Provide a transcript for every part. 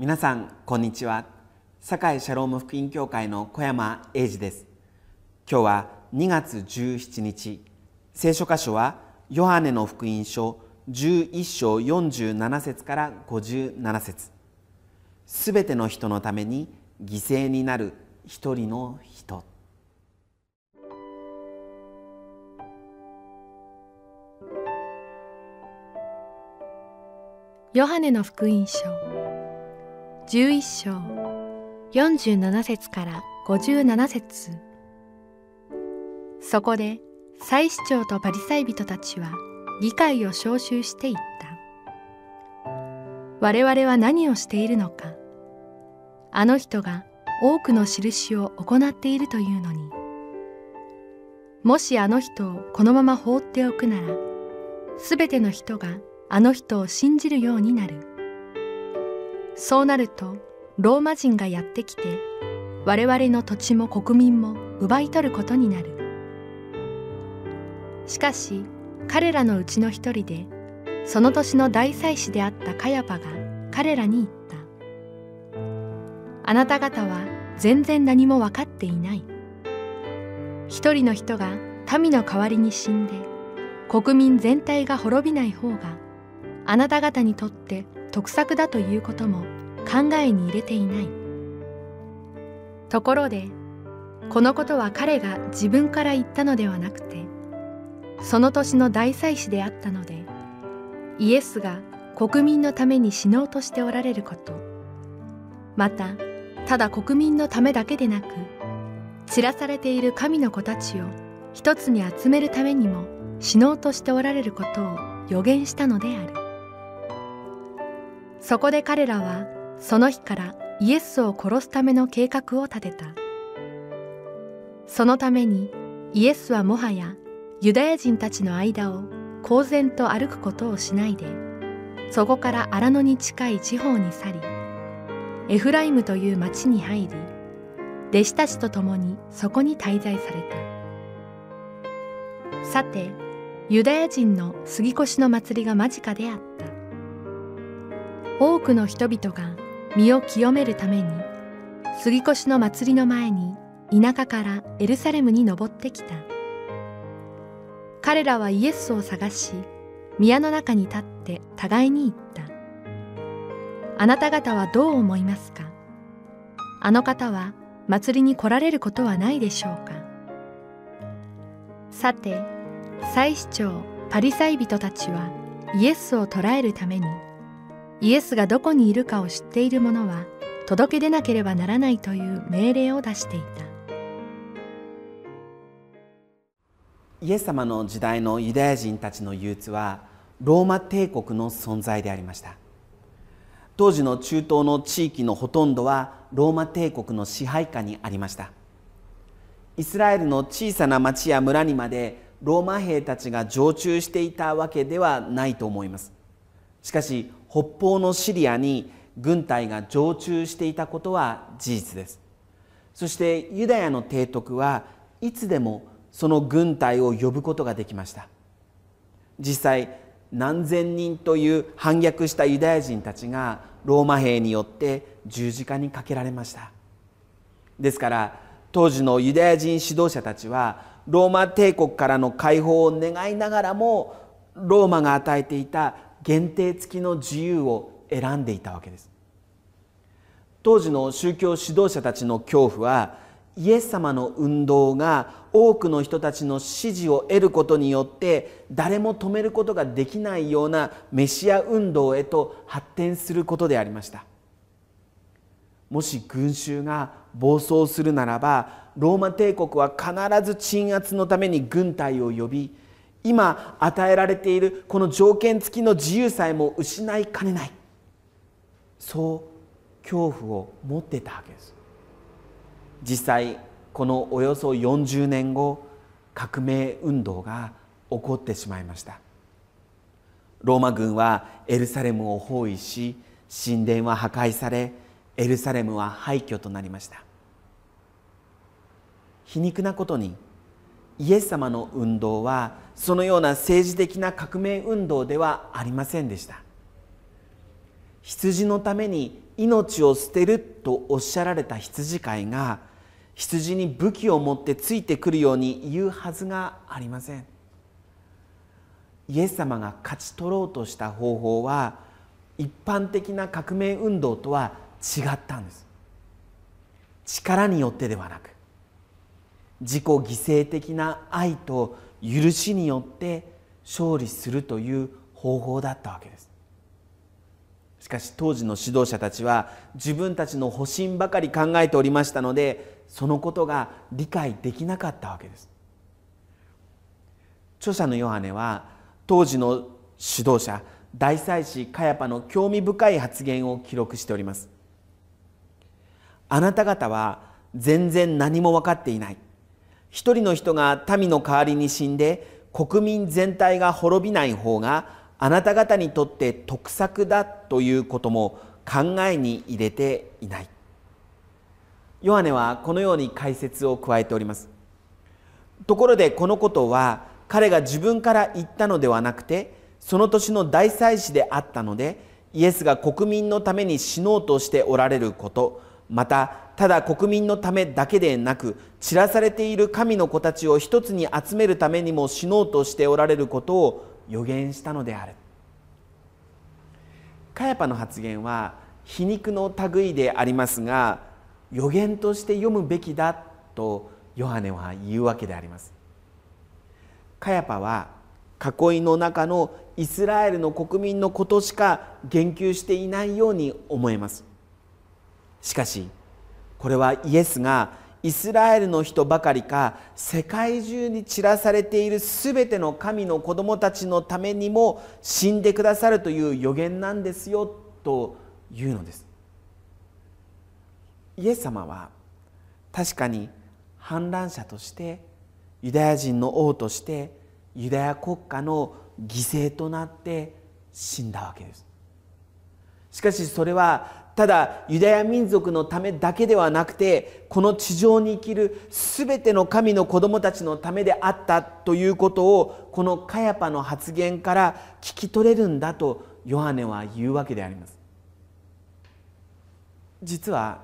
皆さんこんにちは。堺シャローム福音教会の小山英二です。今日は2月17日聖書箇所はヨハネの福音書11章47節から57節。すべての人のために犠牲になる一人の人。ヨハネの福音書11章。47節から57節。そこで祭司長とパリサイ人たちは議会を招集していった。我々は何をしているのか。あの人が多くの印を行っているというのに。もしあの人をこのまま放っておくならすべての人があの人を信じるようになる。そうなるとローマ人がやってきて我々の土地も国民も奪い取ることになる。しかし彼らのうちの一人でその年の大祭司であったカヤパが彼らに言った。あなた方は全然何も分かっていない。一人の人が民の代わりに死んで国民全体が滅びない方があなた方にとって得策だということも考えに入れていない。ところでこのことは彼が自分から言ったのではなくてその年の大祭司であったのでイエスが国民のために死のうとしておられることまたただ国民のためだけでなく散らされている神の子たちを一つに集めるためにも死のうとしておられることを予言したのである。そこで彼らはその日からイエスを殺すための計画を立てた。そのためにイエスはもはやユダヤ人たちの間を公然と歩くことをしないでそこから荒野に近い地方に去りエフライムという町に入り弟子たちと共にそこに滞在された。さてユダヤ人の杉越の祭りが間近であった。多くの人々が身を清めるために杉越の祭りの前に田舎からエルサレムに登ってきた。彼らはイエスを探し宮の中に立って互いに言った。あなた方はどう思いますか？あの方は祭りに来られることはないでしょうか？さて祭司長パリサイ人たちはイエスを捕らえるためにイエスがどこにいるかを知っている者は届け出なければならないという命令を出していた。イエス様の時代のユダヤ人たちの憂鬱はローマ帝国の存在でありました。当時の中東の地域のほとんどはローマ帝国の支配下にありました。イスラエルの小さな町や村にまでローマ兵たちが常駐していたわけではないと思います。しかし北方のシリアに軍隊が常駐していたことは事実です。そしてユダヤの提督はいつでもその軍隊を呼ぶことができました。実際何千人という反逆したユダヤ人たちがローマ兵によって十字架にかけられました。ですから当時のユダヤ人指導者たちはローマ帝国からの解放を願いながらもローマが与えていた限定付きの自由を選んでいたわけです。当時の宗教指導者たちの恐怖はイエス様の運動が多くの人たちの支持を得ることによって誰も止めることができないようなメシア運動へと発展することでありました。もし群衆が暴走するならばローマ帝国は必ず鎮圧のために軍隊を呼び今与えられているこの条件付きの自由さえも失いかねない。そう恐怖を持ってたわけです。実際このおよそ40年後革命運動が起こってしまいました。ローマ軍はエルサレムを包囲し神殿は破壊されエルサレムは廃墟となりました。皮肉なことにイエス様の運動はそのような政治的な革命運動ではありませんでした。羊のために命を捨てるとおっしゃられた羊飼いが羊に武器を持ってついてくるように言うはずがありません。イエス様が勝ち取ろうとした方法は一般的な革命運動とは違ったんです。力によってではなく自己犠牲的な愛と許しによって勝利するという方法だったわけです。しかし当時の指導者たちは自分たちの保身ばかり考えておりましたのでそのことが理解できなかったわけです。著者のヨハネは当時の指導者大祭司カヤパの興味深い発言を記録しております。あなた方は全然何も分かっていない。一人の人が民の代わりに死んで国民全体が滅びない方があなた方にとって得策だということも考えに入れていない。ヨハネはこのように解説を加えております。ところでこのことは彼が自分から言ったのではなくてその年の大祭司であったのでイエスが国民のために死のうとしておられることまたただ国民のためだけでなく散らされている神の子たちを一つに集めるためにも死のうとしておられることを予言したのである。カヤパの発言は皮肉の類でありますが予言として読むべきだとヨハネは言うわけであります。カヤパは囲いの中のイスラエルの国民のことしか言及していないように思えます。しかしこれはイエスがイスラエルの人ばかりか世界中に散らされているすべての神の子供たちのためにも死んでくださるという予言なんですよというのです。イエス様は確かに反乱者としてユダヤ人の王としてユダヤ国家の犠牲となって死んだわけです。しかしそれはただユダヤ民族のためだけではなくてこの地上に生きる全ての神の子供たちのためであったということをこのカヤパの発言から聞き取れるんだとヨハネは言うわけであります。実は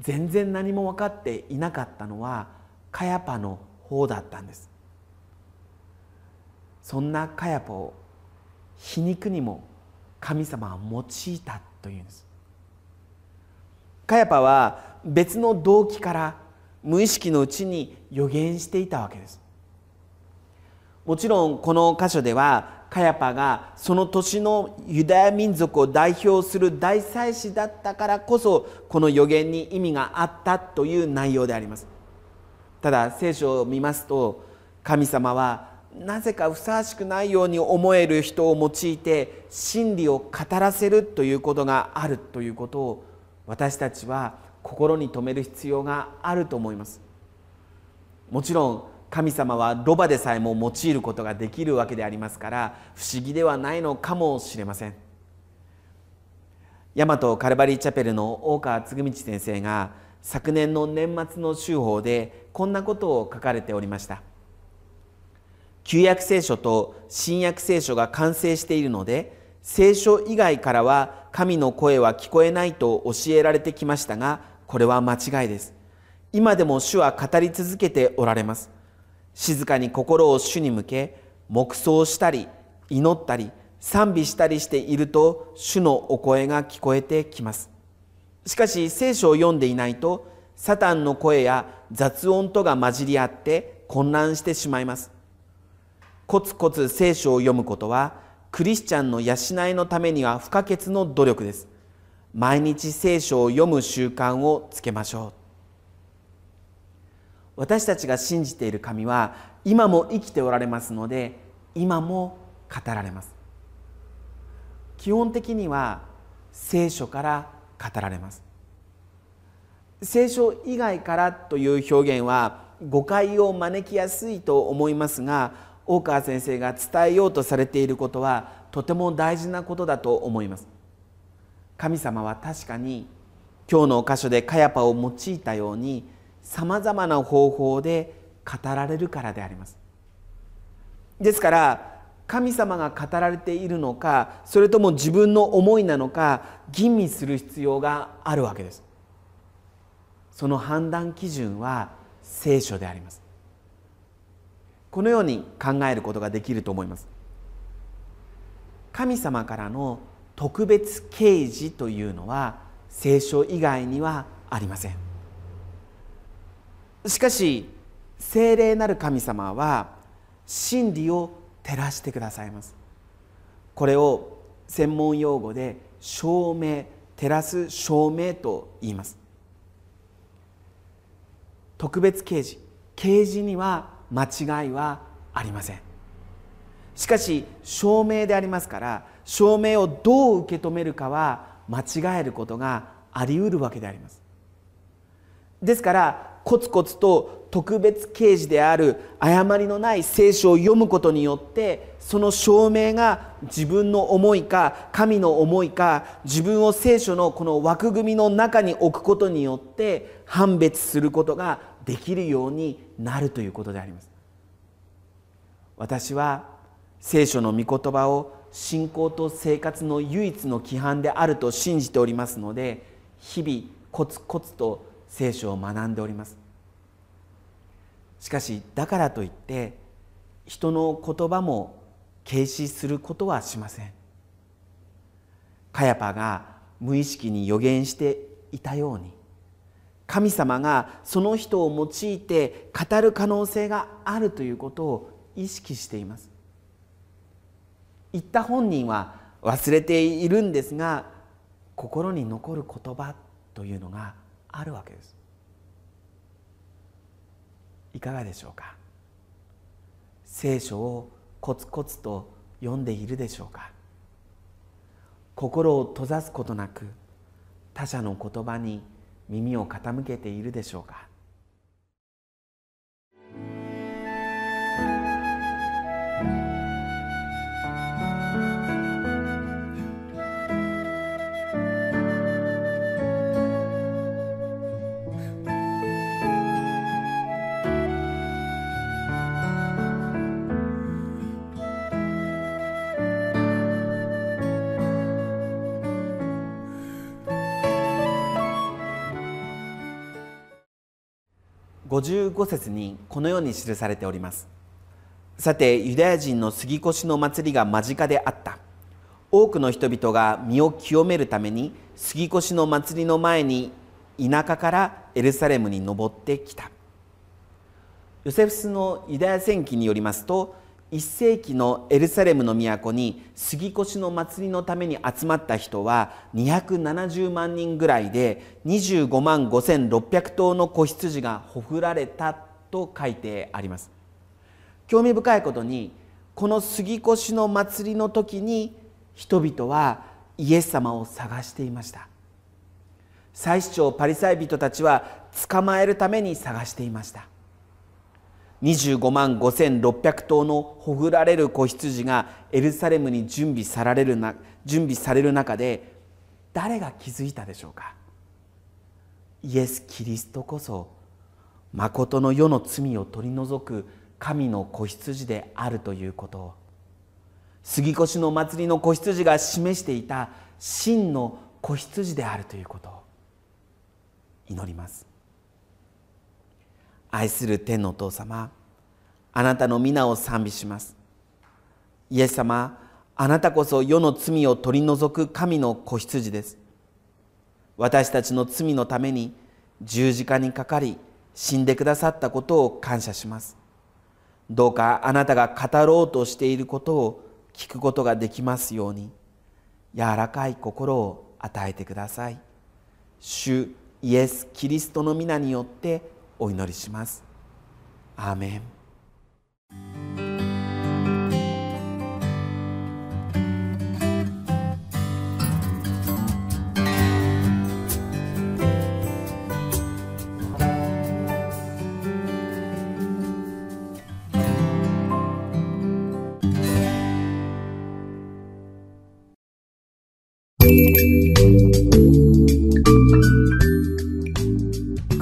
全然何も分かっていなかったのはカヤパの方だったんです。そんなカヤパを皮肉にも神様は用いたというんです。カヤパは別の動機から無意識のうちに予言していたわけです。もちろんこの箇所ではカヤパがその年のユダヤ民族を代表する大祭司だったからこそこの予言に意味があったという内容であります。ただ聖書を見ますと神様はなぜかふさわしくないように思える人を用いて真理を語らせるということがあるということを私たちは心に留める必要があると思います。もちろん神様はロバでさえも用いることができるわけでありますから不思議ではないのかもしれません。大和カルバリーチャペルの大川嗣道先生が昨年の年末の週報でこんなことを書かれておりました。旧約聖書と新約聖書が完成しているので聖書以外からは神の声は聞こえないと教えられてきましたがこれは間違いです。今でも主は語り続けておられます。静かに心を主に向け黙想したり祈ったり賛美したりしていると主のお声が聞こえてきます。しかし聖書を読んでいないとサタンの声や雑音とが混じり合って混乱してしまいます。コツコツ聖書を読むことはクリスチャンの養いのためには不可欠の努力です。毎日聖書を読む習慣をつけましょう。私たちが信じている神は今も生きておられますので今も語られます。基本的には聖書から語られます。聖書以外からという表現は誤解を招きやすいと思いますが大川先生が伝えようとされていることはとても大事なことだと思います。神様は確かに今日のお箇所でカヤパを用いたようにさまざまな方法で語られるからであります。ですから神様が語られているのかそれとも自分の思いなのか吟味する必要があるわけです。その判断基準は聖書であります。このように考えることができると思います。神様からの特別啓示というのは聖書以外にはありません。しかし聖霊なる神様は真理を照らしてくださいます。これを専門用語で証明照らす証明と言います。特別啓示。啓示には間違いはありません。しかし証明でありますから証明をどう受け止めるかは間違えることがあり得るわけであります。ですからコツコツと特別啓示である誤りのない聖書を読むことによってその証明が自分の思いか神の思いか自分を聖書のこの枠組みの中に置くことによって判別することができるようになるということであります。私は聖書の御言葉を信仰と生活の唯一の規範であると信じておりますので日々コツコツと聖書を学んでおります。しかしだからといって人の言葉も軽視することはしません。カヤパが無意識に予言していたように神様がその人を用いて語る可能性があるということを意識しています。言った本人は忘れているんですが心に残る言葉というのがあるわけです。いかがでしょうか？聖書をコツコツと読んでいるでしょうか？心を閉ざすことなく他者の言葉に耳を傾けているでしょうか？55節にこのように記されております。さてユダヤ人の杉越の祭りが間近であった。多くの人々が身を清めるために杉越の祭りの前に田舎からエルサレムに登ってきた。ヨセフスのユダヤ戦記によりますと1世紀のエルサレムの都に杉越の祭りのために集まった人は270万人ぐらいで25万5600頭の子羊がほふられたと書いてあります。興味深いことにこの杉越の祭りの時に人々はイエス様を探していました。祭司長パリサイ人たちは捕まえるために探していました。25万5600頭のほぐられる子羊がエルサレムに準備されるな準備される中で誰が気づいたでしょうか？イエス・キリストこそ誠の世の罪を取り除く神の子羊であるということを。杉越の祭りの子羊が示していた真の子羊であるということを祈ります。愛する天のお父様あなたの皆を賛美します。イエス様あなたこそ世の罪を取り除く神の子羊です。私たちの罪のために十字架にかかり死んでくださったことを感謝します。どうかあなたが語ろうとしていることを聞くことができますように柔らかい心を与えてください。主イエス・キリストの皆によってお祈りします。アーメン